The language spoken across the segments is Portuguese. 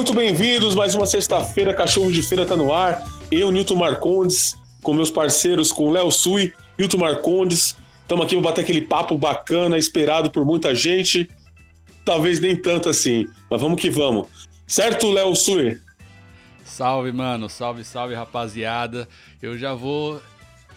Muito bem-vindos, mais uma sexta-feira, Cachorro de Feira tá no ar. Eu, Nilton Marcondes, com meus parceiros, com Léo Sui, Nilton Marcondes. Estamos aqui para bater aquele papo bacana, esperado por muita gente. Talvez nem tanto assim, mas vamos que vamos. Certo, Léo Sui? Salve, mano. Salve, salve, rapaziada. Eu já vou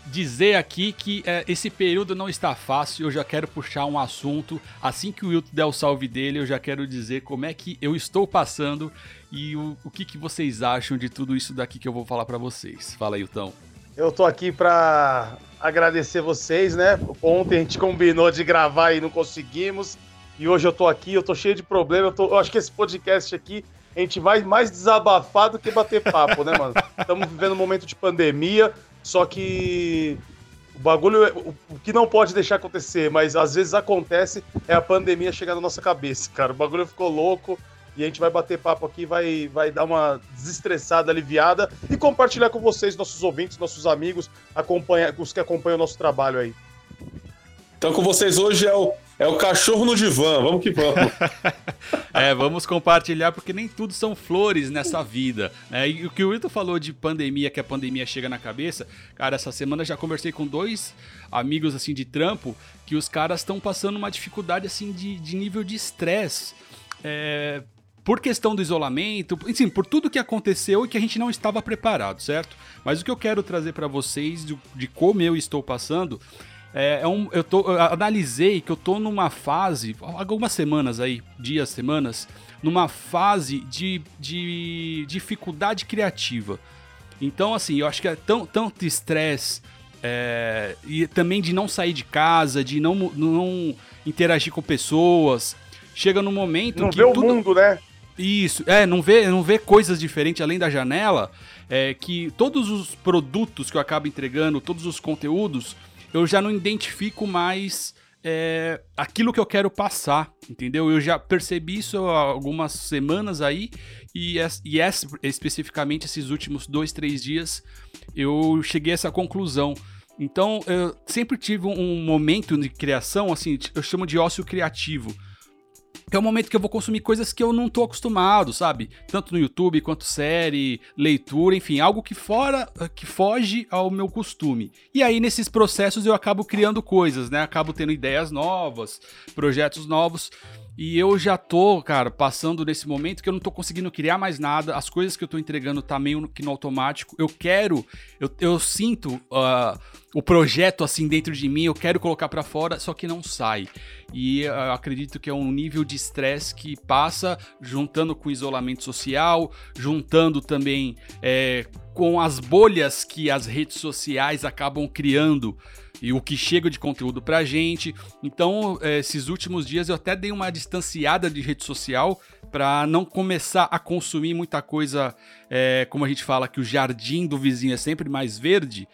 dizer aqui que é, esse período não está fácil. Eu já quero puxar um assunto. Assim que o Wilton der o salve dele, eu já quero dizer como é que eu estou passando e o, o que, que vocês acham de tudo isso daqui que eu vou falar para vocês. Fala, Wilton. Eu tô aqui para agradecer vocês, né? Ontem a gente combinou de gravar e não conseguimos. E hoje eu tô aqui, eu tô cheio de problema. Eu, tô, eu acho que esse podcast aqui a gente vai mais desabafar do que bater papo, né, mano? Estamos vivendo um momento de pandemia, só que o bagulho, o que não pode deixar acontecer, mas às vezes acontece, é a pandemia chegar na nossa cabeça, cara. O bagulho ficou louco e a gente vai bater papo aqui, vai, vai dar uma desestressada, aliviada e compartilhar com vocês, nossos ouvintes, nossos amigos, acompanha, os que acompanham o nosso trabalho aí. Então, com vocês hoje é o, é o cachorro no divã. Vamos que vamos. é, vamos compartilhar, porque nem tudo são flores nessa vida. Né? E o que o Wilton falou de pandemia, que a pandemia chega na cabeça, cara, essa semana já conversei com dois amigos assim de trampo que os caras estão passando uma dificuldade assim de, de nível de estresse. É, por questão do isolamento, enfim, por tudo que aconteceu e que a gente não estava preparado, certo? Mas o que eu quero trazer para vocês de, de como eu estou passando é, é um, eu, tô, eu analisei que eu tô numa fase, algumas semanas aí, dias, semanas, numa fase de, de dificuldade criativa. Então, assim, eu acho que é tão, tanto estresse é, e também de não sair de casa, de não, não interagir com pessoas. Chega num momento não que. Não vê tudo... o mundo, né? Isso, é, não vê, não vê coisas diferentes além da janela. É, que todos os produtos que eu acabo entregando, todos os conteúdos, eu já não identifico mais é, aquilo que eu quero passar, entendeu? Eu já percebi isso há algumas semanas aí, e, e essa, especificamente esses últimos dois, três dias, eu cheguei a essa conclusão. Então, eu sempre tive um momento de criação, assim, eu chamo de ócio criativo é o momento que eu vou consumir coisas que eu não tô acostumado, sabe? Tanto no YouTube quanto série, leitura, enfim, algo que fora que foge ao meu costume. E aí nesses processos eu acabo criando coisas, né? Acabo tendo ideias novas, projetos novos. E eu já tô, cara, passando nesse momento que eu não tô conseguindo criar mais nada. As coisas que eu tô entregando tá meio que no automático. Eu quero, eu, eu sinto uh, o projeto assim dentro de mim, eu quero colocar para fora, só que não sai. E eu acredito que é um nível de estresse que passa juntando com o isolamento social, juntando também é, com as bolhas que as redes sociais acabam criando e o que chega de conteúdo pra gente. Então, é, esses últimos dias eu até dei uma distanciada de rede social para não começar a consumir muita coisa, é, como a gente fala que o jardim do vizinho é sempre mais verde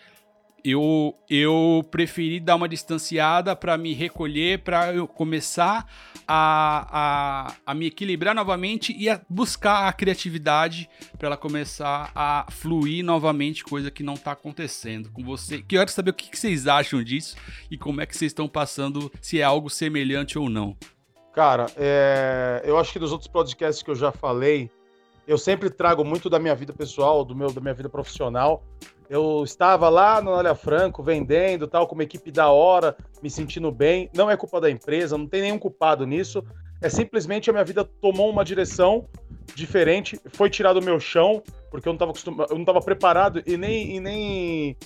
eu, eu preferi dar uma distanciada para me recolher, para eu começar a, a, a me equilibrar novamente e a buscar a criatividade para ela começar a fluir novamente, coisa que não está acontecendo com você. Quero saber o que, que vocês acham disso e como é que vocês estão passando, se é algo semelhante ou não. Cara, é... eu acho que nos outros podcasts que eu já falei, eu sempre trago muito da minha vida pessoal, do meu, da minha vida profissional. Eu estava lá no Olha Franco vendendo, tal, com uma equipe da hora, me sentindo bem. Não é culpa da empresa, não tem nenhum culpado nisso. É simplesmente a minha vida tomou uma direção diferente, foi tirado do meu chão, porque eu não estava acostumado, eu não estava preparado e nem, e nem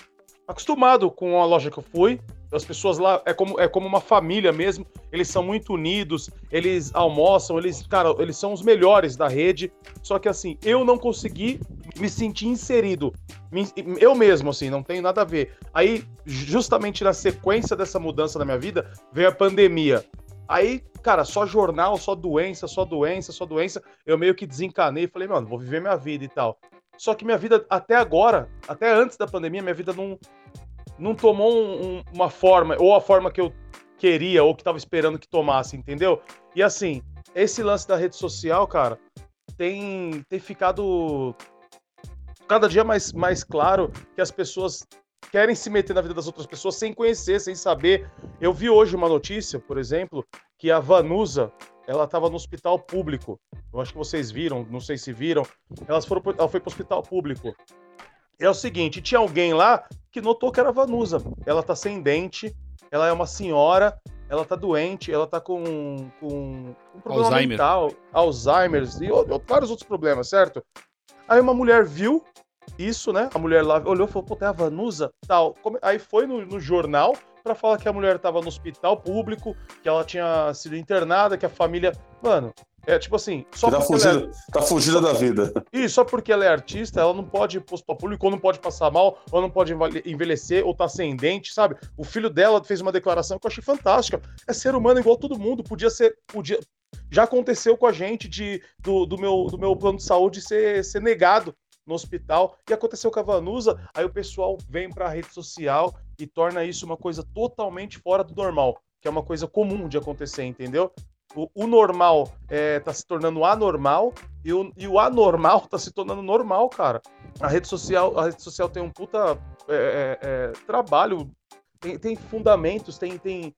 acostumado com a loja que eu fui. As pessoas lá é como, é como uma família mesmo. Eles são muito unidos, eles almoçam, eles, cara, eles são os melhores da rede. Só que assim, eu não consegui me sentir inserido. Eu mesmo, assim, não tem nada a ver. Aí, justamente na sequência dessa mudança na minha vida, veio a pandemia. Aí, cara, só jornal, só doença, só doença, só doença. Eu meio que desencanei e falei, mano, vou viver minha vida e tal. Só que minha vida, até agora, até antes da pandemia, minha vida não, não tomou um, um, uma forma, ou a forma que eu queria, ou que tava esperando que tomasse, entendeu? E assim, esse lance da rede social, cara, tem, tem ficado cada dia mais, mais claro que as pessoas querem se meter na vida das outras pessoas sem conhecer, sem saber. Eu vi hoje uma notícia, por exemplo, que a Vanusa, ela tava no hospital público. Eu acho que vocês viram, não sei se viram. Elas foram, ela foi pro hospital público. É o seguinte, tinha alguém lá que notou que era Vanusa. Ela tá sem dente, ela é uma senhora, ela tá doente, ela tá com, com um problema Alzheimer. mental, Alzheimer e vários outros problemas, certo? Aí uma mulher viu isso, né? A mulher lá olhou e falou, pô, tem a Vanusa? Tal. Aí foi no, no jornal pra falar que a mulher tava no hospital público, que ela tinha sido internada, que a família... Mano, é tipo assim... Só tá, porque ela é- fugida, tá fugida da vida. e só porque ela é artista, ela não pode ir pro hospital público, ou não pode passar mal, ou não pode envelhe- envelhecer, ou tá sem dente, sabe? O filho dela fez uma declaração que eu achei fantástica. É ser humano igual todo mundo, podia ser. Podia... Já aconteceu com a gente de, do, do meu, do meu plano de saúde ser, ser negado no hospital, e aconteceu com a Vanusa, aí o pessoal vem pra rede social e torna isso uma coisa totalmente fora do normal, que é uma coisa comum de acontecer, entendeu? O, o normal é, tá se tornando anormal e o, e o anormal tá se tornando normal, cara. A rede social, a rede social tem um puta é, é, é, trabalho, tem, tem fundamentos, tem, tem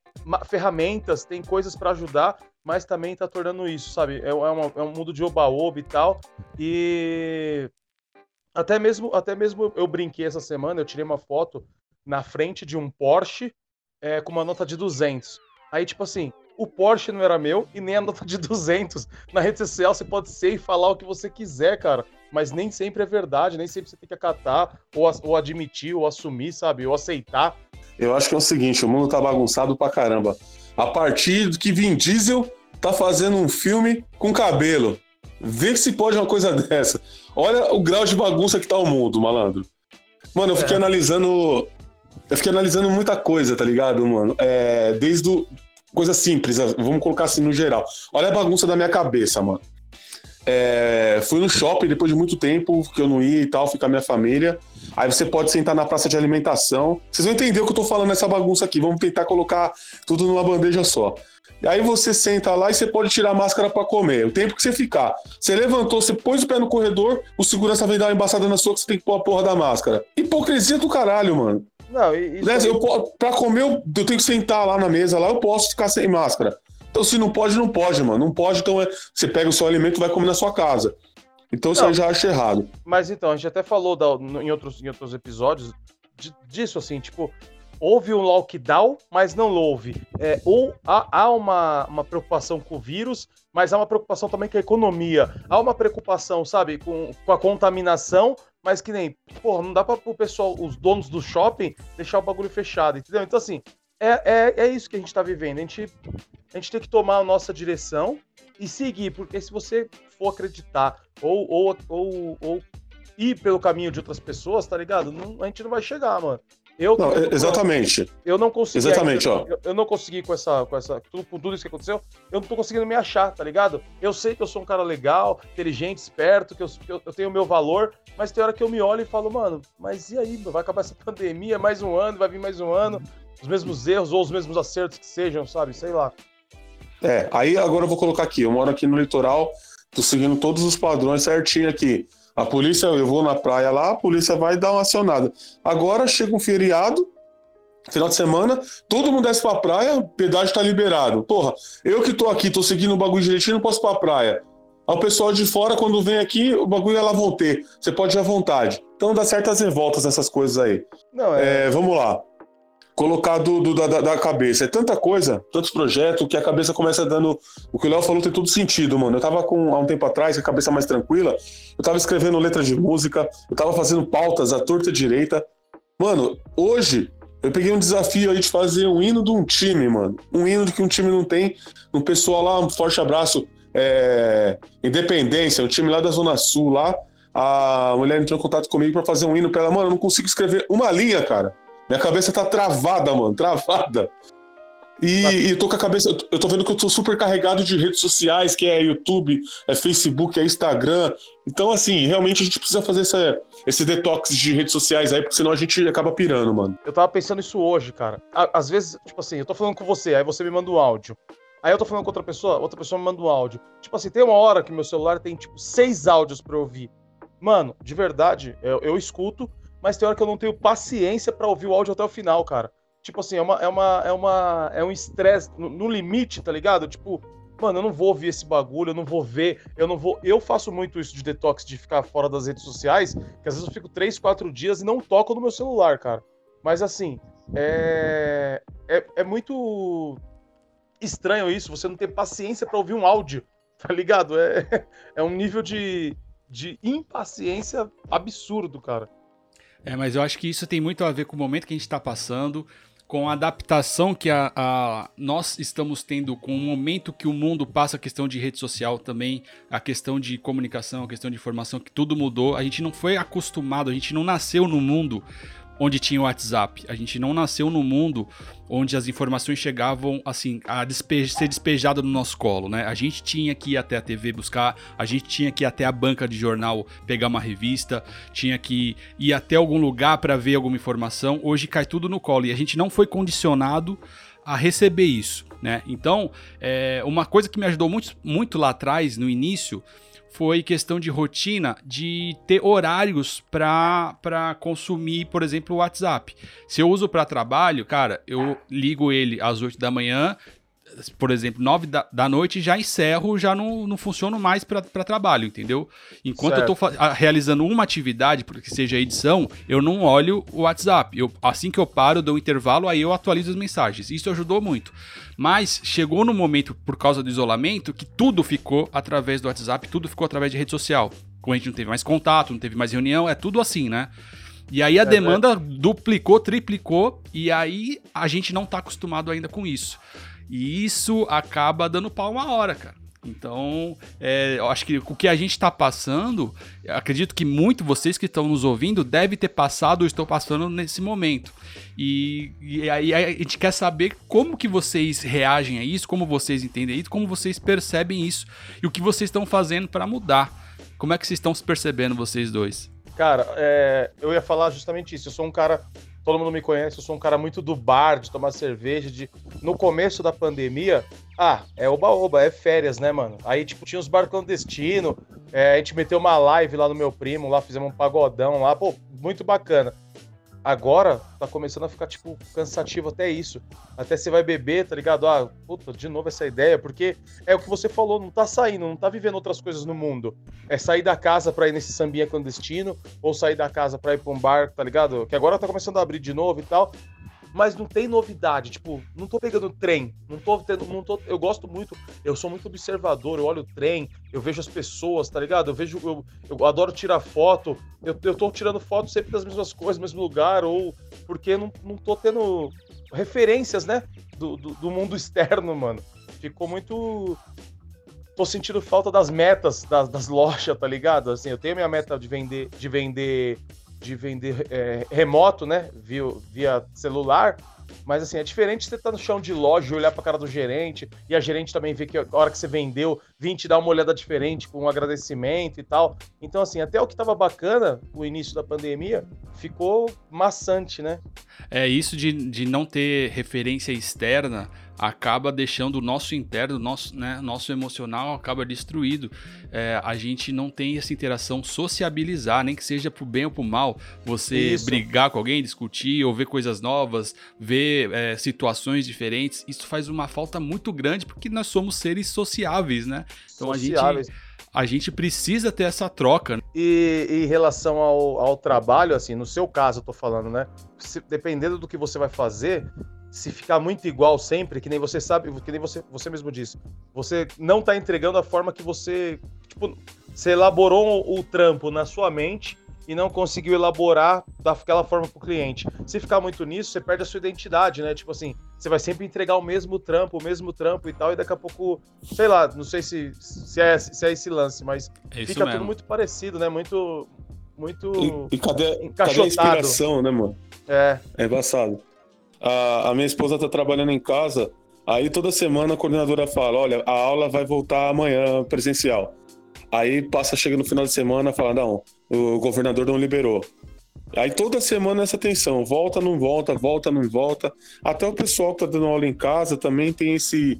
ferramentas, tem coisas pra ajudar, mas também tá tornando isso, sabe? É, é, uma- é um mundo de oba-oba e tal. E até mesmo, até mesmo eu brinquei essa semana, eu tirei uma foto na frente de um Porsche é, com uma nota de 200. Aí, tipo assim, o Porsche não era meu e nem a nota de 200. Na rede social você pode ser e falar o que você quiser, cara. Mas nem sempre é verdade, nem sempre você tem que acatar, ou, ou admitir, ou assumir, sabe? Ou aceitar. Eu acho que é o seguinte, o mundo tá bagunçado pra caramba. A partir do que Vin Diesel tá fazendo um filme com cabelo. Vê se pode uma coisa dessa. Olha o grau de bagunça que tá o mundo, malandro. Mano, eu fiquei É. analisando. Eu fiquei analisando muita coisa, tá ligado, mano? É, desde o. Coisa simples, vamos colocar assim no geral. Olha a bagunça da minha cabeça, mano. É, fui no shopping depois de muito tempo que eu não ia e tal, a minha família. Aí você pode sentar na praça de alimentação. Vocês vão entender o que eu tô falando nessa bagunça aqui. Vamos tentar colocar tudo numa bandeja só. Aí você senta lá e você pode tirar a máscara pra comer. O tempo que você ficar. Você levantou, você pôs o pé no corredor, o segurança vem dar uma embaçada na sua que você tem que pôr a porra da máscara. Hipocrisia do caralho, mano. Não, isso Né, eu, pra comer, eu, eu tenho que sentar lá na mesa, lá eu posso ficar sem máscara. Então, se não pode, não pode, mano. Não pode, então é, você pega o seu alimento e vai comer na sua casa. Então, isso Não. aí eu já acho errado. Mas então, a gente até falou da- em, outros, em outros episódios de- disso, assim, tipo, houve um lockdown, mas não houve. É, ou há, há uma, uma preocupação com o vírus, mas há uma preocupação também com a economia. Há uma preocupação, sabe, com, com a contaminação, mas que nem, pô, não dá para o pessoal, os donos do shopping, deixar o bagulho fechado, entendeu? Então, assim, é, é, é isso que a gente tá vivendo. A gente, a gente tem que tomar a nossa direção e seguir, porque se você for acreditar ou, ou, ou, ou ir pelo caminho de outras pessoas, tá ligado? Não- a gente não vai chegar, mano. Eu, Não, eu, é- exatamente. eu não consegui. Exatamente, ó. Eu, eu não consegui com essa, com essa, com tudo isso que aconteceu. Eu não tô conseguindo me achar, tá ligado? Eu sei que eu sou um cara legal, inteligente, esperto, que eu, que eu, eu tenho o meu valor, mas tem hora que eu me olho e falo, mano, mas e aí? Vai acabar essa pandemia, mais um ano, vai vir mais um ano, os mesmos erros ou os mesmos acertos que sejam, sabe? Sei lá. É, aí agora eu vou colocar aqui. Eu moro aqui no litoral, tô seguindo todos os padrões certinho aqui. A polícia, eu vou na praia lá, a polícia vai dar uma acionada. Agora chega um feriado, final de semana, todo mundo desce pra praia, o pedágio tá liberado. Porra, eu que tô aqui, tô seguindo o bagulho direitinho, não posso ir pra praia. O pessoal de fora, quando vem aqui, o bagulho é lá vão ter. Você pode ir à vontade. Então dá certas revoltas nessas coisas aí. Não, é. É, vamos lá. Colocar do, do- da, da- cabeça. É tanta coisa, tantos projetos, que a cabeça começa dando. O que o Léo falou tem todo sentido, mano. Eu tava com, há um tempo atrás, com a cabeça mais tranquila, eu tava escrevendo letra de música, eu tava fazendo pautas à torta direita. Mano, hoje eu peguei um desafio aí de fazer um hino de um time, mano. Um hino que um time não tem. Um pessoal lá, um forte abraço. é, Independência, um time lá da Zona Sul, lá. A mulher entrou em contato comigo pra fazer um hino pra ela. Mano, eu não consigo escrever uma linha, cara. Minha cabeça tá travada, mano, travada. E, e eu tô com a cabeça. eu tô- vendo que eu tô super carregado de redes sociais, que é YouTube, é Facebook, é Instagram. Então, assim, realmente a gente precisa fazer essa, esse detox de redes sociais aí, porque senão a gente acaba pirando, mano. Eu tava pensando isso hoje, cara. Às vezes, tipo assim, eu tô falando com você, aí você me manda um áudio. Aí eu tô falando com outra pessoa, outra pessoa me manda um áudio. Tipo assim, tem uma hora que meu celular tem, tipo, seis áudios pra eu ouvir. Mano, de verdade, eu, eu escuto, mas tem hora que eu não tenho paciência pra ouvir o áudio até o final, cara. Tipo assim, é uma. É uma. É, uma, é um estresse no, no limite, tá ligado? Tipo, mano, eu não vou ouvir esse bagulho, eu não vou ver, eu não vou. Eu faço muito isso de detox, de ficar fora das redes sociais, que às vezes eu fico três, quatro dias e não toco no meu celular, cara. Mas assim, é, é, é muito estranho isso, você não ter paciência para ouvir um áudio, tá ligado? É, é um nível de, de impaciência absurdo, cara. É, mas eu acho que isso tem muito a ver com o momento que a gente está passando, com a adaptação que a, a, nós estamos tendo com o momento que o mundo passa a questão de rede social também, a questão de comunicação, a questão de informação, que tudo mudou. A gente não foi acostumado, a gente não nasceu no mundo onde tinha o WhatsApp. A gente não nasceu no mundo onde as informações chegavam assim a ser despejada no nosso colo, né? A gente tinha que ir até a TV buscar, a gente tinha que ir até a banca de jornal pegar uma revista, tinha que ir até algum lugar para ver alguma informação. Hoje cai tudo no colo e a gente não foi condicionado a receber isso, né? Então, é, uma coisa que me ajudou muito, muito lá atrás, no início, foi questão de rotina de ter horários para consumir, por exemplo, o WhatsApp. Se eu uso para trabalho, cara, eu ligo ele às 8 da manhã, por exemplo, 9 da, da noite já encerro, já não, não funciono mais para trabalho, entendeu? Enquanto certo. eu estou realizando uma atividade, que seja edição, eu não olho o WhatsApp. Eu, assim que eu paro, eu dou um intervalo, aí eu atualizo as mensagens. Isso ajudou muito. Mas chegou no momento, por causa do isolamento, que tudo ficou através do WhatsApp, tudo ficou através de rede social. Como a gente não teve mais contato, não teve mais reunião, é tudo assim, né? E aí a é, demanda é. duplicou, triplicou, e aí a gente não está acostumado ainda com isso. E isso acaba dando pau uma hora, cara. Então, é, eu acho que o que a gente está passando, acredito que muito vocês que estão nos ouvindo devem ter passado ou estão passando nesse momento. E, e aí a gente quer saber como que vocês reagem a isso, como vocês entendem isso, como vocês percebem isso e o que vocês estão fazendo para mudar. Como é que vocês estão se percebendo, vocês dois? Cara, é, eu ia falar justamente isso. Eu sou um cara todo mundo me conhece, eu sou um cara muito do bar, de tomar cerveja, de no começo da pandemia, ah, é oba-oba, é férias, né, mano? Aí, tipo, tinha os bar clandestinos, é, a gente meteu uma live lá no meu primo, lá fizemos um pagodão lá, pô, muito bacana. Agora tá começando a ficar, tipo, cansativo até isso. Até você vai beber, tá ligado? Ah, puta, de novo essa ideia, porque é o que você falou, não tá saindo, não tá vivendo outras coisas no mundo. É sair da casa pra ir nesse sambinha clandestino, ou sair da casa pra ir pra um bar, tá ligado? Que agora tá começando a abrir de novo e tal mas não tem novidade. Tipo, não tô pegando trem, não tô tendo, não tô, eu gosto muito, eu sou muito observador, eu olho o trem, eu vejo as pessoas, tá ligado? Eu vejo, eu, eu adoro tirar foto, eu, eu tô tirando foto sempre das mesmas coisas, mesmo lugar, ou porque não, não tô tendo referências, né, do, do, do mundo externo, mano. Ficou muito tô sentindo falta das metas das, das, lojas, tá ligado? Assim, eu tenho minha meta de vender, de vender de vender é, remoto, né? Via, via celular. Mas assim, é diferente você estar tá no chão de loja olhar para a cara do gerente, e a gerente também ver que a hora que você vendeu, vir te dar uma olhada diferente, com um agradecimento e tal. Então, assim, até o que estava bacana, o início da pandemia, ficou maçante, né? É, isso de, de não ter referência externa acaba deixando o nosso interno, nosso, né, nosso emocional acaba destruído. É, a gente não tem essa interação sociabilizar, nem que seja pro bem ou pro mal. Você Isso. brigar com alguém, discutir, ou ver coisas novas, ver é, situações diferentes. Isso faz uma falta muito grande porque nós somos seres sociáveis, né? Então sociáveis. a gente a gente precisa ter essa troca. E, e em relação ao, ao, trabalho, assim, no seu caso, eu tô falando, né? Se, dependendo do que você vai fazer, se ficar muito igual sempre, que nem você sabe, que nem você, você mesmo disse, você não tá entregando a forma que você, tipo, você elaborou o, trampo na sua mente e não conseguiu elaborar daquela forma pro cliente. Se ficar muito nisso, você perde a sua identidade, né? Tipo assim, você vai sempre entregar o mesmo trampo, o mesmo trampo e tal, e daqui a pouco, sei lá, não sei se, se, é, se é esse lance, mas é fica mesmo. tudo muito parecido, né? Muito. Muito. E, e cadê, cadê a inspiração, né, mano? É. É embaçado a, a minha esposa está trabalhando em casa, aí toda semana a coordenadora fala: olha, a aula vai voltar amanhã presencial. Aí passa, chega no final de semana fala: não, o governador não liberou. Aí toda semana essa tensão, volta, não volta, volta, não volta. Até o pessoal que tá dando aula em casa também tem esse,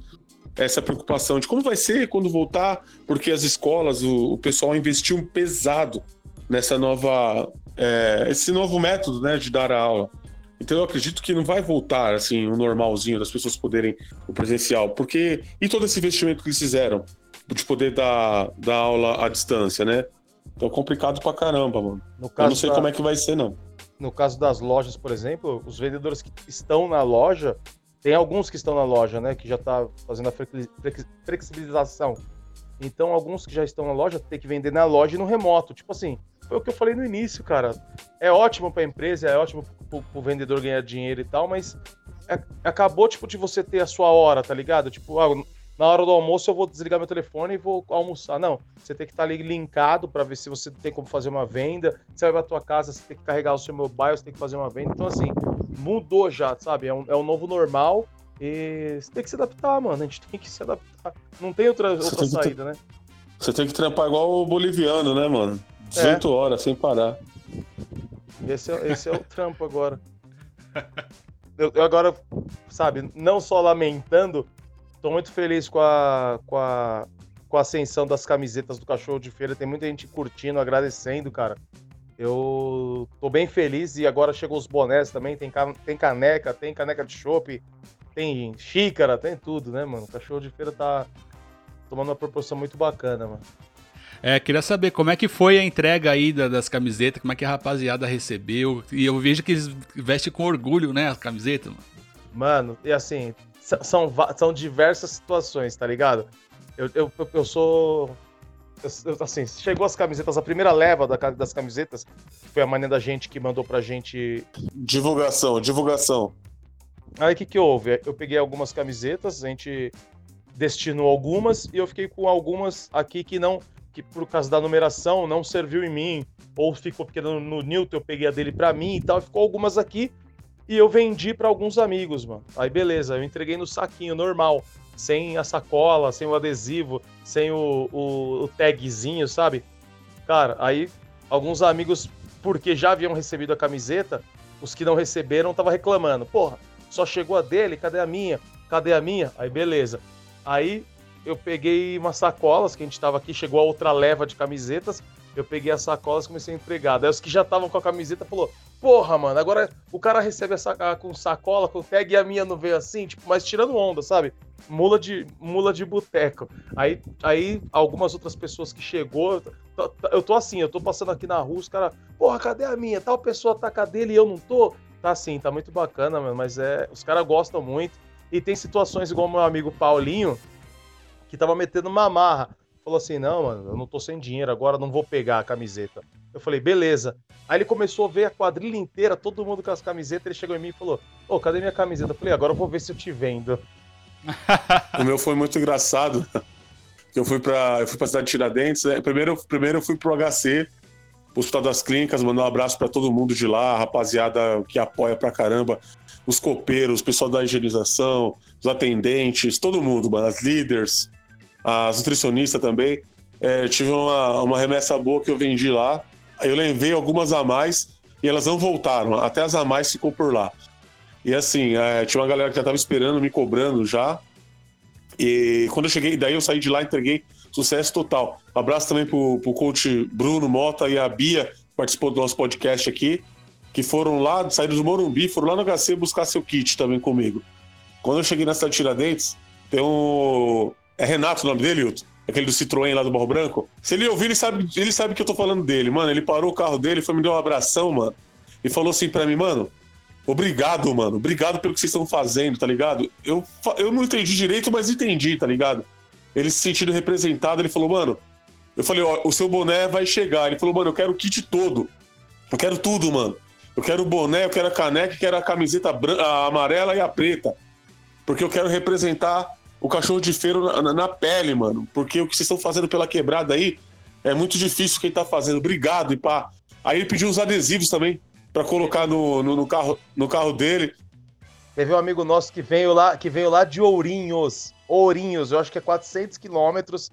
essa preocupação de como vai ser quando voltar, porque as escolas, o, o pessoal investiu pesado nessa nova, é, esse novo método, né, de dar a aula. Então eu acredito que não vai voltar assim o normalzinho das pessoas poderem o presencial, porque e todo esse investimento que eles fizeram de poder dar, dar aula à distância, né? Então é complicado pra caramba, mano. No caso eu não sei da... como é que vai ser, não. No caso das lojas, por exemplo, os vendedores que estão na loja, tem alguns que estão na loja, né? Que já tá fazendo a flexibilização. Então, alguns que já estão na loja tem que vender na loja e no remoto. Tipo assim, foi o que eu falei no início, cara. É ótimo para a empresa, é ótimo para o vendedor ganhar dinheiro e tal, mas é, acabou tipo de você ter a sua hora, tá ligado? Tipo, ah, na hora do almoço eu vou desligar meu telefone e vou almoçar. Não, você tem que estar ali linkado para ver se você tem como fazer uma venda. Você vai pra tua casa, você tem que carregar o seu mobile, você tem que fazer uma venda. Então, assim, mudou já, sabe? É um, é um novo normal e você tem que se adaptar, mano. A gente tem que se adaptar. Não tem outra, outra saída, né? Você tem que trampar igual o boliviano, né, mano? 18 é. horas sem parar. Esse é, esse é o trampo agora. Eu, eu, agora, sabe, não só lamentando, tô muito feliz com a, com a, com a ascensão das camisetas do cachorro de feira. Tem muita gente curtindo, agradecendo, cara. Eu tô bem feliz e agora chegou os bonés também. Tem, tem caneca, tem caneca de chopp, tem xícara, tem tudo, né, mano? O cachorro de feira tá tomando uma proporção muito bacana, mano. É, queria saber como é que foi a entrega aí das camisetas, como é que a rapaziada recebeu. E eu vejo que eles vestem com orgulho, né, as camisetas, mano. Mano, e assim, são, são diversas situações, tá ligado? Eu, eu, eu sou. Eu, assim, chegou as camisetas, a primeira leva das camisetas foi a maneira da gente que mandou pra gente. Divulgação, divulgação. Aí o que, que houve? Eu peguei algumas camisetas, a gente destinou algumas e eu fiquei com algumas aqui que não que por causa da numeração não serviu em mim, ou ficou porque no, no Newton eu peguei a dele para mim e tal, ficou algumas aqui e eu vendi para alguns amigos, mano. Aí beleza, eu entreguei no saquinho normal, sem a sacola, sem o adesivo, sem o, o, o tagzinho, sabe? Cara, aí alguns amigos, porque já haviam recebido a camiseta, os que não receberam tava reclamando. Porra, só chegou a dele, cadê a minha? Cadê a minha? Aí beleza. Aí eu peguei umas sacolas, que a gente tava aqui, chegou a outra leva de camisetas, eu peguei as sacolas e comecei a entregar. Daí os que já estavam com a camiseta falou: Porra, mano, agora o cara recebe essa com sacola, com tag e a minha não veio assim, tipo, mas tirando onda, sabe? Mula de mula de boteco. Aí, aí algumas outras pessoas que chegou, eu tô assim, eu tô passando aqui na rua, os caras, porra, cadê a minha? Tal pessoa tá com a dele e eu não tô. Tá assim, tá muito bacana, mano, mas é, os caras gostam muito. E tem situações igual meu amigo Paulinho, que tava metendo uma marra. Falou assim: não, mano, eu não tô sem dinheiro, agora não vou pegar a camiseta. Eu falei, beleza. Aí ele começou a ver a quadrilha inteira, todo mundo com as camisetas. Ele chegou em mim e falou: Ô, cadê minha camiseta? Eu falei, agora eu vou ver se eu te vendo. o meu foi muito engraçado. Eu fui pra, eu fui pra cidade de Tiradentes. Né? Primeiro, primeiro eu fui pro HC, Hospital das Clínicas, mandar um abraço para todo mundo de lá, a rapaziada que apoia pra caramba, os copeiros, o pessoal da higienização, os atendentes, todo mundo, mano, as líderes, as nutricionistas também. É, tive uma, uma remessa boa que eu vendi lá. Eu levei algumas a mais e elas não voltaram. Até as a mais ficou por lá. E assim, é, tinha uma galera que já estava esperando, me cobrando já. E quando eu cheguei, daí eu saí de lá e entreguei sucesso total. Abraço também pro, pro coach Bruno Mota e a Bia, que participou do nosso podcast aqui, que foram lá, saíram do Morumbi, foram lá no HC buscar seu kit também comigo. Quando eu cheguei na cidade de Tiradentes, tem um, é Renato o nome dele, Hilton? Aquele do Citroën lá do Barro Branco? Se ele ouvir, ele sabe, ele sabe que eu tô falando dele, mano. Ele parou o carro dele, foi me deu um abração, mano. E falou assim pra mim, mano. Obrigado, mano. Obrigado pelo que vocês estão fazendo, tá ligado? Eu, eu não entendi direito, mas entendi, tá ligado? Ele se sentindo representado, ele falou, mano. Eu falei, ó, o seu boné vai chegar. Ele falou, mano, eu quero o kit todo. Eu quero tudo, mano. Eu quero o boné, eu quero a caneca, eu quero a camiseta a amarela e a preta. Porque eu quero representar o cachorro de feira na, na, pele, mano. Porque o que vocês estão fazendo pela quebrada aí é muito difícil quem tá fazendo. Obrigado, e pá. Aí ele pediu uns adesivos também para colocar no, no, no, carro, no carro dele. Teve um amigo nosso que veio lá, que veio lá de Ourinhos. Ourinhos, eu acho que é 400 quilômetros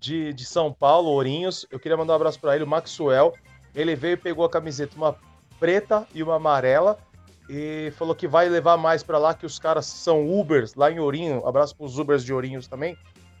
de, de São Paulo, Ourinhos. Eu queria mandar um abraço para ele, o Maxwell. Ele veio e pegou a camiseta, uma preta e uma amarela e falou que vai levar mais para lá, que os caras são Ubers lá em Ourinho. Abraço para os Ubers de Ourinhos também.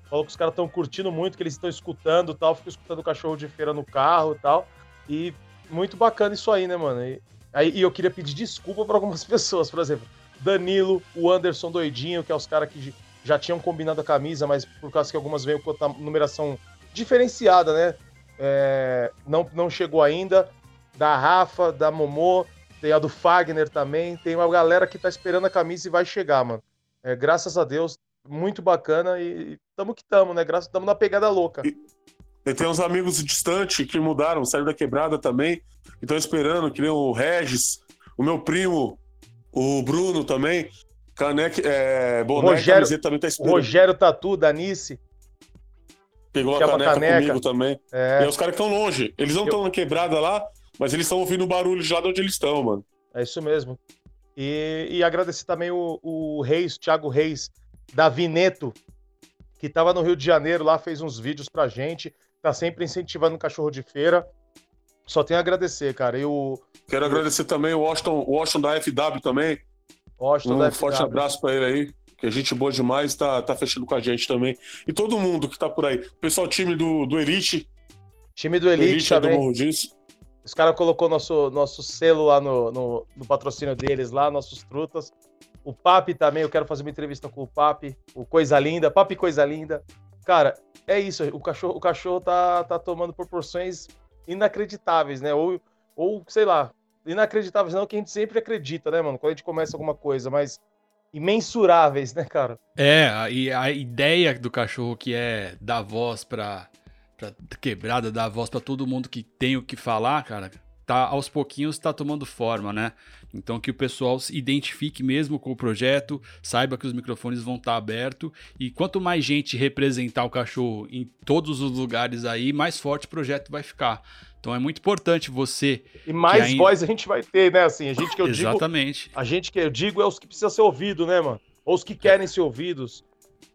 Falou que os caras estão curtindo muito, que eles estão escutando tal, ficam escutando o cachorro de feira no carro e tal. E muito bacana isso aí, né, mano? E Aí, e eu queria pedir desculpa para algumas pessoas, por exemplo, Danilo, o Anderson Doidinho, que é os caras que já tinham combinado a camisa, mas por causa que algumas veio com a numeração diferenciada, né? É, não, não chegou ainda. Da Rafa, da Momô, tem a do Fagner também. Tem uma galera que tá esperando a camisa e vai chegar, mano. É, graças a Deus, muito bacana e tamo que tamo, né? Graças tamo na pegada louca. E, e tem uns amigos distantes que mudaram, saíram da quebrada também, estão esperando, que nem o Regis, o meu primo, o Bruno também. Caneca, é, boné, Rogério, camiseta também tá esperando. Rogério Tatu, Danice. Pegou a caneca, caneca, comigo também. É. E os caras que estão longe. Eles não estão Eu... na quebrada lá, mas eles estão ouvindo o barulho lá de onde eles estão, mano. É isso mesmo. E, e agradecer também o, o Reis, Thiago Reis, da Vineto, que estava no Rio de Janeiro lá, fez uns vídeos pra gente, tá sempre incentivando o cachorro de feira. Só tenho a agradecer, cara. E o... Quero agradecer também o Washington, o Washington da FW também, Washington um forte abraço para ele aí, que é gente boa demais, tá, tá fechando com a gente também. E todo mundo que tá por aí. Pessoal, time do, do Elite. Time do Elite, Elite também. É do Morro Disso. Os caras colocou nosso, nosso selo lá no, no, no, patrocínio deles, lá, nossos trutas. O Papi também, eu quero fazer uma entrevista com o Papi. O Coisa Linda, Papi Coisa Linda. Cara, é isso. O cachorro, o cachorro tá, tá tomando proporções inacreditáveis, né? Ou, ou, sei lá, inacreditáveis não, que a gente sempre acredita, né, mano? Quando a gente começa alguma coisa, mas imensuráveis, né, cara? É, e a, ideia do cachorro que é dar voz pra, pra quebrada, dar voz pra todo mundo que tem o que falar, cara, tá aos pouquinhos tá tomando forma, né? Então que o pessoal se identifique mesmo com o projeto, saiba que os microfones vão estar tá abertos e quanto mais gente representar o cachorro em todos os lugares aí, mais forte o projeto vai ficar. Então é muito importante você. E mais ainda... voz a gente vai ter, né? Assim, a gente que eu digo. Exatamente. A gente que eu digo é os que precisam ser ouvidos, né, mano? Ou os que querem ser ouvidos.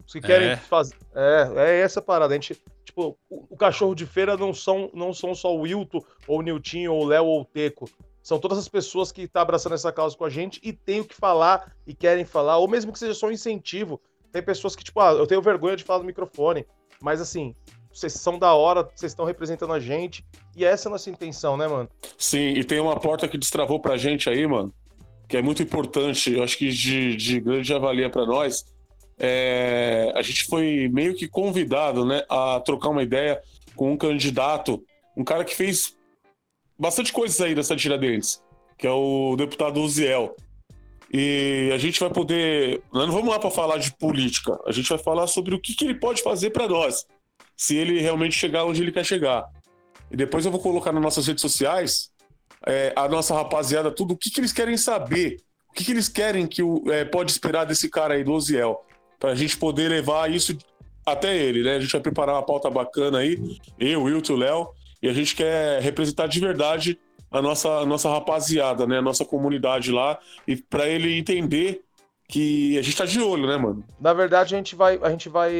Os que querem é. fazer. É, é essa parada. A gente, tipo, o, o, cachorro de feira não são, não são só o Wilton, ou o Niltinho, ou o Léo, ou o Teco. São todas as pessoas que estão tá abraçando essa causa com a gente e têm o que falar e querem falar, ou mesmo que seja só um incentivo. Tem pessoas que, tipo, ah, eu tenho vergonha de falar no microfone. Mas assim, vocês são da hora, vocês estão representando a gente. E essa é a nossa intenção, né, mano? Sim, e tem uma porta que destravou pra gente aí, mano, que é muito importante, eu acho que de, de grande avalia para nós. É, a gente foi meio que convidado, né, a trocar uma ideia com um candidato, um cara que fez bastante coisas aí nessa Tiradentes, que é o deputado Uziel. E a gente vai poder. Nós não vamos lá para falar de política, a gente vai falar sobre o que, que ele pode fazer para nós se ele realmente chegar onde ele quer chegar. E depois eu vou colocar nas nossas redes sociais é, a nossa rapaziada, tudo o que, que eles querem saber, o que, que eles querem que o, é, pode esperar desse cara aí, do Oziel, para a gente poder levar isso até ele, né? A gente vai preparar uma pauta bacana aí, eu, Wilton, Léo, e a gente quer representar de verdade a nossa, a nossa rapaziada, né? A nossa comunidade lá, e para ele entender que a gente tá de olho, né, mano? Na verdade, a gente vai, a gente vai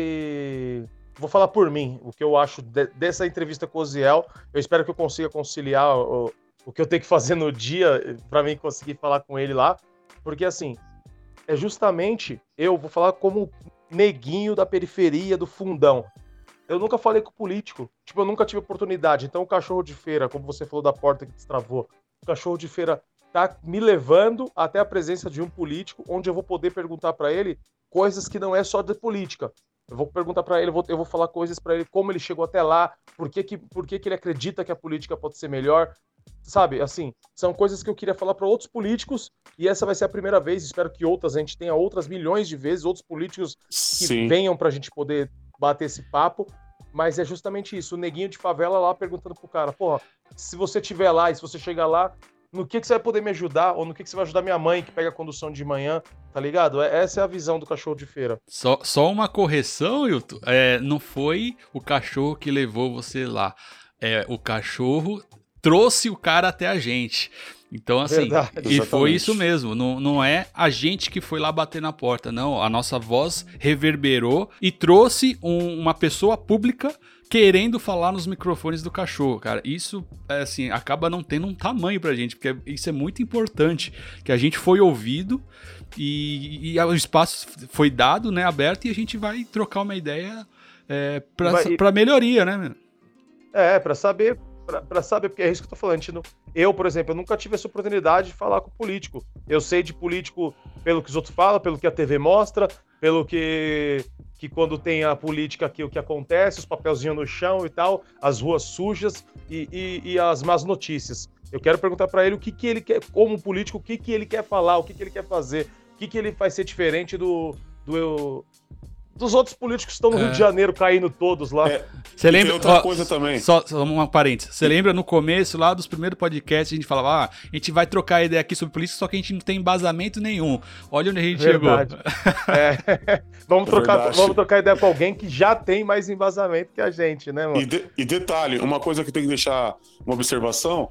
vou falar por mim, o que eu acho de, dessa entrevista com o Ziel. Eu espero que eu consiga conciliar o, o que eu tenho que fazer no dia para mim conseguir falar com ele lá, porque assim, é justamente eu vou falar como neguinho da periferia do fundão. Eu nunca falei com político, tipo, eu nunca tive oportunidade. Então, o cachorro de feira, como você falou da porta que destravou, o cachorro de feira tá me levando até a presença de um político, onde eu vou poder perguntar para ele coisas que não é só de política, eu vou perguntar para ele, eu vou, eu vou falar coisas para ele, como ele chegou até lá, por que, que, por que, que ele acredita que a política pode ser melhor. Sabe, assim, são coisas que eu queria falar para outros políticos e essa vai ser a primeira vez. Espero que outras, a gente tenha outras milhões de vezes, outros políticos que Sim. venham para a gente poder bater esse papo. Mas é justamente isso, o neguinho de favela lá perguntando pro cara, porra, se você tiver lá e se você chegar lá, no que, que você vai poder me ajudar, ou no que, que você vai ajudar minha mãe que pega a condução de manhã, tá ligado? É, essa é a visão do cachorro de feira. Só, só uma correção, Hilton. É, não foi o cachorro que levou você lá. É, o cachorro trouxe o cara até a gente. Então, assim, Verdade, e foi isso mesmo. Não, não é a gente que foi lá bater na porta, não. A nossa voz reverberou e trouxe um, uma pessoa pública querendo falar nos microfones do cachorro, cara. Isso, é, assim, acaba não tendo um tamanho pra gente, porque isso é muito importante, que a gente foi ouvido e, e o espaço foi dado, né, aberto, e a gente vai trocar uma ideia é, pra, vai, pra melhoria, né, É, pra saber, pra, saber, porque é isso que eu tô falando, não, Eu, por exemplo, eu nunca tive essa oportunidade de falar com político. Eu sei de político pelo que os outros falam, pelo que a TV mostra, pelo que que quando tem a política aqui, o que acontece, os papelzinhos no chão e tal, as ruas sujas e, e, e as más notícias. Eu quero perguntar para ele o que, que ele quer, como político, o que, que ele quer falar, o que, que ele quer fazer, o que, que ele vai ser diferente do, do, dos outros políticos que estão no é. Rio de Janeiro caindo todos lá. É. Você lembra outra ó, coisa também? Só, só uma parênteses. Você lembra no começo lá dos primeiros podcasts a gente falava, ah, a gente vai trocar ideia aqui sobre política, só que a gente não tem embasamento nenhum. Olha onde a gente Verdade. chegou. É. vamos, trocar, vamos trocar ideia com alguém que já tem mais embasamento que a gente, né, mano? E, de, e detalhe, uma coisa que tem que deixar uma observação,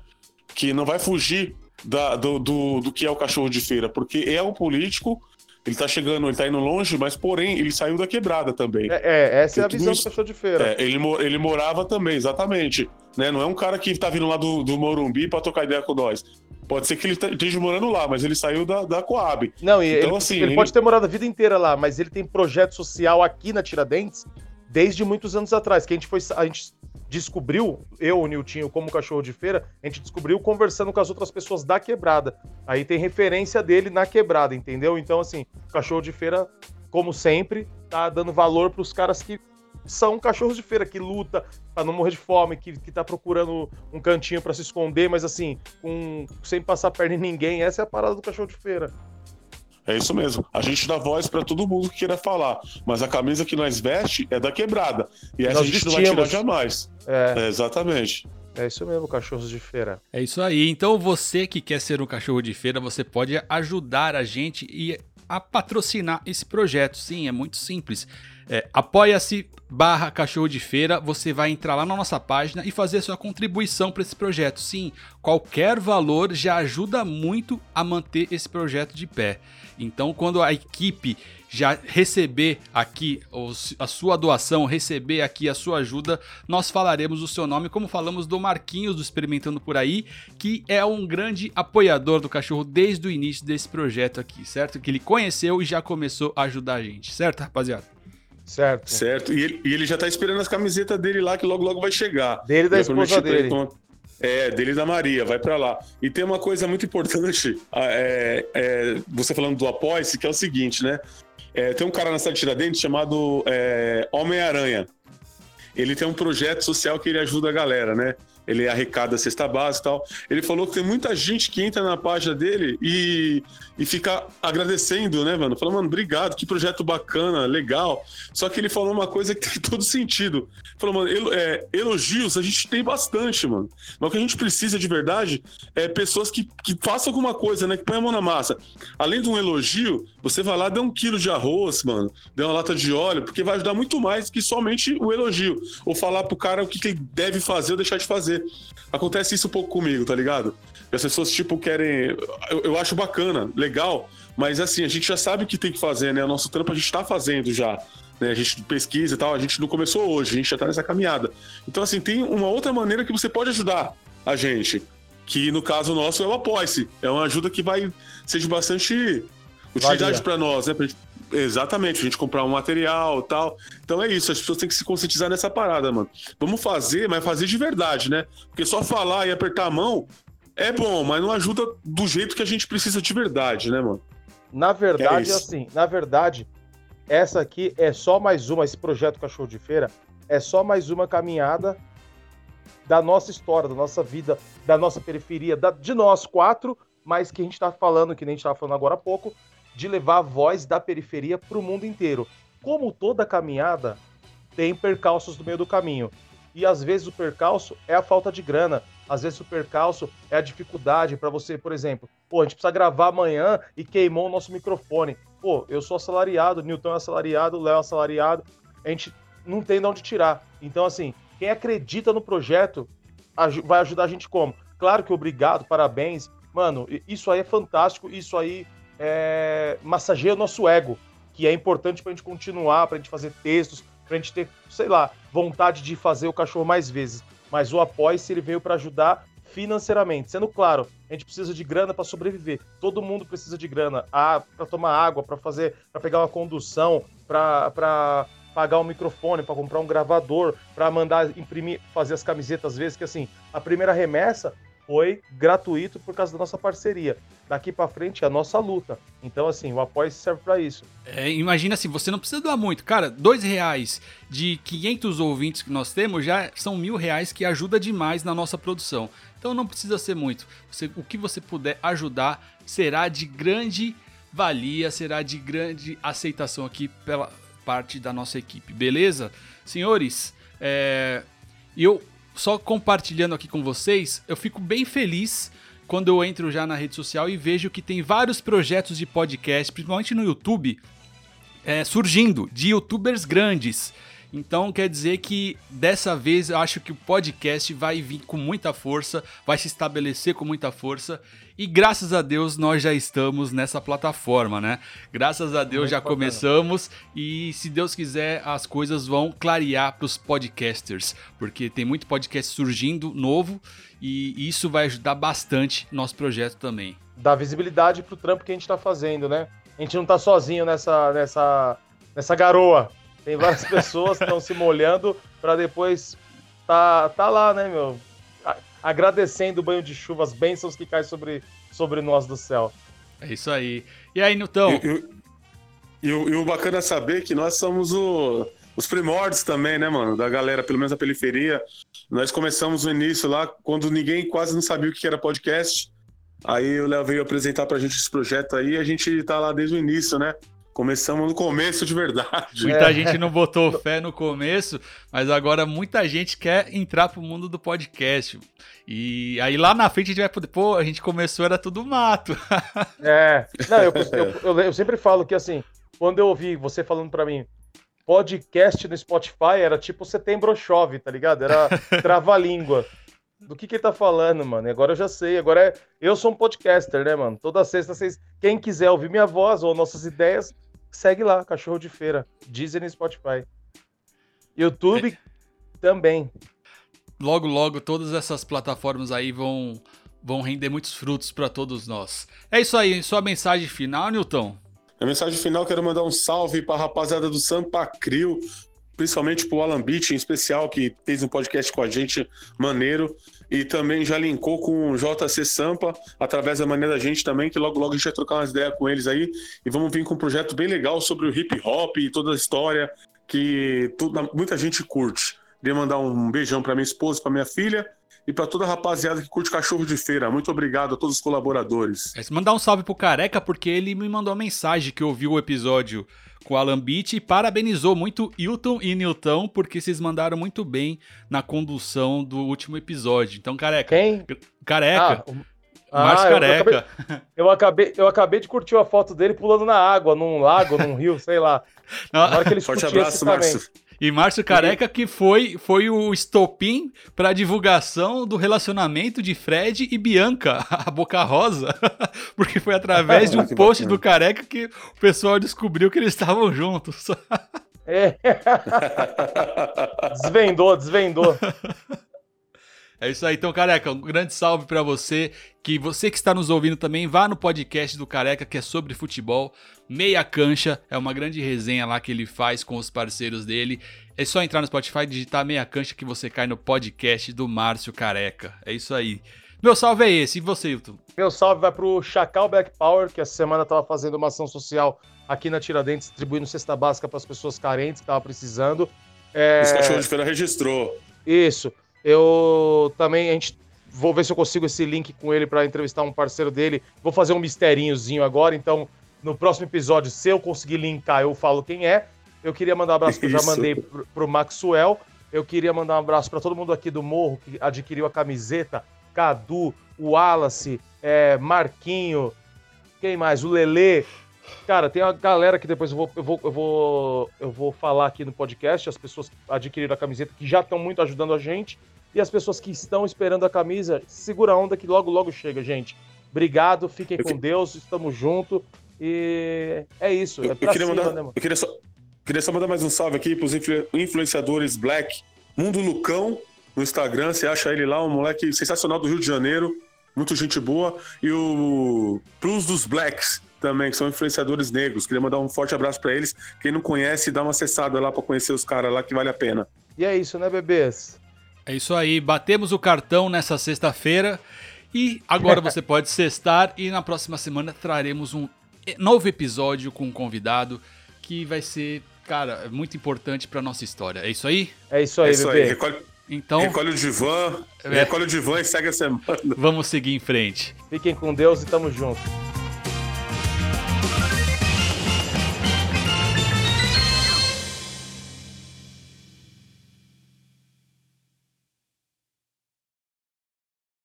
que não vai fugir da, do, do, do que é o cachorro de feira, porque é um político ele tá chegando, ele tá indo longe, mas porém, ele saiu da quebrada também. É, é essa é a visão isso, do cachorro de feira. É, ele, ele morava também, exatamente. Né? Não é um cara que tá vindo lá do, do Morumbi pra trocar ideia com nós. Pode ser que ele esteja morando lá, mas ele saiu da, da Coab. Não, então, ele, assim, ele, ele, pode ter morado a vida inteira lá, mas ele tem projeto social aqui na Tiradentes desde muitos anos atrás. Que a gente foi. A gente descobriu, eu, o Niltinho, como cachorro de feira, a gente descobriu conversando com as outras pessoas da quebrada. Aí tem referência dele na quebrada, entendeu? Então, assim, cachorro de feira, como sempre, tá dando valor para os caras que são cachorros de feira, que luta para não morrer de fome, que, que tá procurando um cantinho para se esconder, mas assim, com, sem passar perna em ninguém. Essa é a parada do cachorro de feira. É isso mesmo. A gente dá voz para todo mundo que queira falar, mas a camisa que nós veste é da quebrada. E essa nós a gente vestimos. não vai tirar jamais. É. é. exatamente. É isso mesmo, cachorros de feira. É isso aí. Então você que quer ser um cachorro de feira, você pode ajudar a gente e a patrocinar esse projeto. Sim, é muito simples. É, Apoia-se barra cachorro de feira, você vai entrar lá na nossa página e fazer sua contribuição para esse projeto. Sim, qualquer valor já ajuda muito a manter esse projeto de pé. Então, quando a equipe já receber aqui a sua doação, receber aqui a sua ajuda, nós falaremos o seu nome, como falamos do Marquinhos do Experimentando por aí, que é um grande apoiador do cachorro desde o início desse projeto aqui, certo? Que ele conheceu e já começou a ajudar a gente, certo, rapaziada? Certo. Certo. E ele, e ele já tá esperando as camisetas dele lá, que logo logo vai chegar. Dele da esposa dele. É, dele da Maria, vai para lá. E tem uma coisa muito importante, é, é, você falando do Apoice, que é o seguinte, né? É, tem um cara na cidade de Tiradentes chamado é, Homem-Aranha. Ele tem um projeto social que ele ajuda a galera, né? Ele arrecada a cesta básica e tal. Ele falou que tem muita gente que entra na página dele e, e fica agradecendo, né, mano? Falando, mano, obrigado, que projeto bacana, legal. Só que ele falou uma coisa que tem todo sentido. Falou, mano, é, elogios a gente tem bastante, mano. Mas o que a gente precisa de verdade é pessoas que, que façam alguma coisa, né? Que põem a mão na massa. Além de um elogio, você vai lá, dá um quilo de arroz, mano, dá uma lata de óleo, porque vai ajudar muito mais que somente o elogio. Ou falar pro cara o que ele deve fazer ou deixar de fazer fazer. Acontece isso um pouco comigo, tá ligado? E as pessoas, tipo, querem. Eu, eu acho bacana, legal, mas assim, a gente já sabe o que tem que fazer, né? O nosso trampo a gente tá fazendo já. Né? A gente pesquisa e tal, a gente não começou hoje, a gente já tá nessa caminhada. Então, assim, tem uma outra maneira que você pode ajudar a gente. Que no caso nosso é o apoia-se. É uma ajuda que vai ser de bastante utilidade para nós, né? Pra gente Exatamente, a gente comprar um material tal. Então é isso, as pessoas têm que se conscientizar nessa parada, mano. Vamos fazer, mas fazer de verdade, né? Porque só falar e apertar a mão é bom, mas não ajuda do jeito que a gente precisa de verdade, né, mano? Na verdade, é assim, na verdade, essa aqui é só mais uma, esse projeto Cachorro de Feira é só mais uma caminhada da nossa história, da nossa vida, da nossa periferia, da, de nós quatro, mas que a gente tá falando, que nem a gente tava falando agora há pouco, de levar a voz da periferia para o mundo inteiro. Como toda caminhada, tem percalços no meio do caminho. E às vezes o percalço é a falta de grana, às vezes o percalço é a dificuldade para você, por exemplo, pô, a gente precisa gravar amanhã e queimou o nosso microfone. Pô, eu sou assalariado, Newton é assalariado, Léo é assalariado, a gente não tem de onde tirar. Então, assim, quem acredita no projeto vai ajudar a gente como? Claro que obrigado, parabéns. Mano, isso aí é fantástico, isso aí é, massageia o nosso ego, que é importante para a gente continuar, para a gente fazer textos, para a gente ter, sei lá, vontade de fazer o cachorro mais vezes. Mas o apoio-se ele veio para ajudar financeiramente. Sendo claro, a gente precisa de grana para sobreviver. Todo mundo precisa de grana ah, para tomar água, para fazer, para pegar uma condução, para pagar um microfone, para comprar um gravador, para mandar imprimir, fazer as camisetas às vezes que assim, a primeira remessa foi gratuito por causa da nossa parceria. Daqui para frente é a nossa luta. Então, assim, o apoio serve para isso. É, imagina assim, você não precisa doar muito. Cara, dois reais de 500 ouvintes que nós temos já são mil reais que ajuda demais na nossa produção. Então não precisa ser muito. Você, o que você puder ajudar será de grande valia, será de grande aceitação aqui pela parte da nossa equipe, beleza? Senhores, é, eu só compartilhando aqui com vocês, eu fico bem feliz quando eu entro já na rede social e vejo que tem vários projetos de podcast, principalmente no YouTube, é, surgindo, de youtubers grandes. Então quer dizer que dessa vez eu acho que o podcast vai vir com muita força, vai se estabelecer com muita força e graças a Deus nós já estamos nessa plataforma, né? Graças a Deus Muito já bacana. começamos e se Deus quiser as coisas vão clarear para os podcasters, porque tem muito podcast surgindo novo e isso vai ajudar bastante nosso projeto também. Dá visibilidade pro trampo que a gente está fazendo, né? A gente não tá sozinho nessa nessa nessa garoa. Tem várias pessoas que estão se molhando para depois tá, tá lá, né, meu? Agradecendo o banho de chuva, as bênçãos que caem sobre, sobre nós do céu. É isso aí. E aí, Nilton? E, e, o bacana é saber que nós somos o, os primórdios também, né, mano? Da galera, pelo menos da periferia. Nós começamos no início lá, quando ninguém quase não sabia o que era podcast. Aí o Léo veio apresentar pra gente esse projeto aí e a gente tá lá desde o início, né? Começamos no começo de verdade. Muita é. gente não botou fé no começo, mas agora muita gente quer entrar pro mundo do podcast. E aí lá na frente a gente vai poder. Pô, a gente começou, era tudo mato. É. Não, eu, eu, eu, eu sempre falo que assim, quando eu ouvi você falando para mim, podcast no Spotify era tipo setembro chove, tá ligado? Era trava-língua. Do que que ele tá falando, mano? E agora eu já sei. Agora é... eu sou um podcaster, né, mano? Toda sexta, vocês... quem quiser ouvir minha voz ou nossas ideias, segue lá, Cachorro de Feira. Deezer no Spotify. YouTube é. também. Logo, logo, todas essas plataformas aí vão, vão render muitos frutos para todos nós. É isso aí. Sua mensagem final, Newton? A mensagem final, quero mandar um salve para a rapaziada do Sampa Crio, principalmente pro Alan Beach, em especial, que fez um podcast com a gente maneiro. E também já linkou com o JC Sampa, através da maneira da gente também, que logo logo a gente vai trocar umas ideias com eles aí. E vamos vir com um projeto bem legal sobre o hip hop e toda a história que tudo, muita gente curte. Queria mandar um beijão para minha esposa, para minha filha e para toda a rapaziada que curte cachorro de feira. Muito obrigado a todos os colaboradores. É, mandar um salve pro Careca, porque ele me mandou uma mensagem que ouviu o episódio com o Alan Beach e parabenizou muito Hilton e Newton porque vocês mandaram muito bem na condução do último episódio. Então, careca. Quem? Careca. Ah, Márcio ah, Careca. Eu acabei, eu acabei, eu, acabei, de curtir a foto dele pulando na água, num lago, num rio, sei lá. Não, Forte abraço, Márcio. E Márcio Careca que foi, foi o estopim para a divulgação do relacionamento de Fred e Bianca, a Boca Rosa, porque foi através de um post do Careca que o pessoal descobriu que eles estavam juntos. É. desvendou, desvendou. É isso aí, então, Careca, um grande salve para você. Que você que está nos ouvindo também, vá no podcast do Careca, que é sobre futebol. Meia Cancha, é uma grande resenha lá que ele faz com os parceiros dele. É só entrar no Spotify e digitar Meia Cancha que você cai no podcast do Márcio Careca. É isso aí. Meu salve é esse, e você, Hilton? Meu salve vai pro Chacal Black Power, que essa semana estava fazendo uma ação social aqui na Tiradentes, distribuindo cesta básica para as pessoas carentes que estavam precisando. É... Esse cachorro de feira registrou. Isso. Eu também, a gente vou ver se eu consigo esse link com ele para entrevistar um parceiro dele. Vou fazer um misterinhozinho agora, então no próximo episódio, se eu conseguir linkar, eu falo quem é. Eu queria mandar um abraço que eu já mandei pro, pro Maxwell. Eu queria mandar um abraço para todo mundo aqui do Morro que adquiriu a camiseta. Cadu, o Wallace, é, Marquinho, quem mais? O Lelê. Cara, tem uma galera que depois eu vou, eu vou, eu vou, eu vou falar aqui no podcast, as pessoas que adquiriram a camiseta, que já estão muito ajudando a gente. E as pessoas que estão esperando a camisa, segura a onda que logo, logo chega, gente. Obrigado, fiquem com Deus, estamos juntos. E é isso. É eu, queria cima, mandar, né, eu queria, só, queria só mandar mais um salve aqui para os influenciadores Black. Mundo Lucão no Instagram, você acha ele lá, um moleque sensacional do Rio de Janeiro, muito gente boa. E o Plus dos Blacks também, que são influenciadores negros. Queria mandar um forte abraço para eles. Quem não conhece, dá uma acessada lá para conhecer os caras lá que vale a pena. E é isso, né, bebês? É isso aí, batemos o cartão nessa sexta-feira E agora você pode sextar e na próxima semana traremos um novo episódio com um convidado que vai ser, cara, muito importante para nossa história. É isso aí? É isso aí, é isso bebê. Aí. Recolhe, então, recolhe o divã, é. recolhe o divã e segue a semana. Vamos seguir em frente. Fiquem com Deus e tamo junto.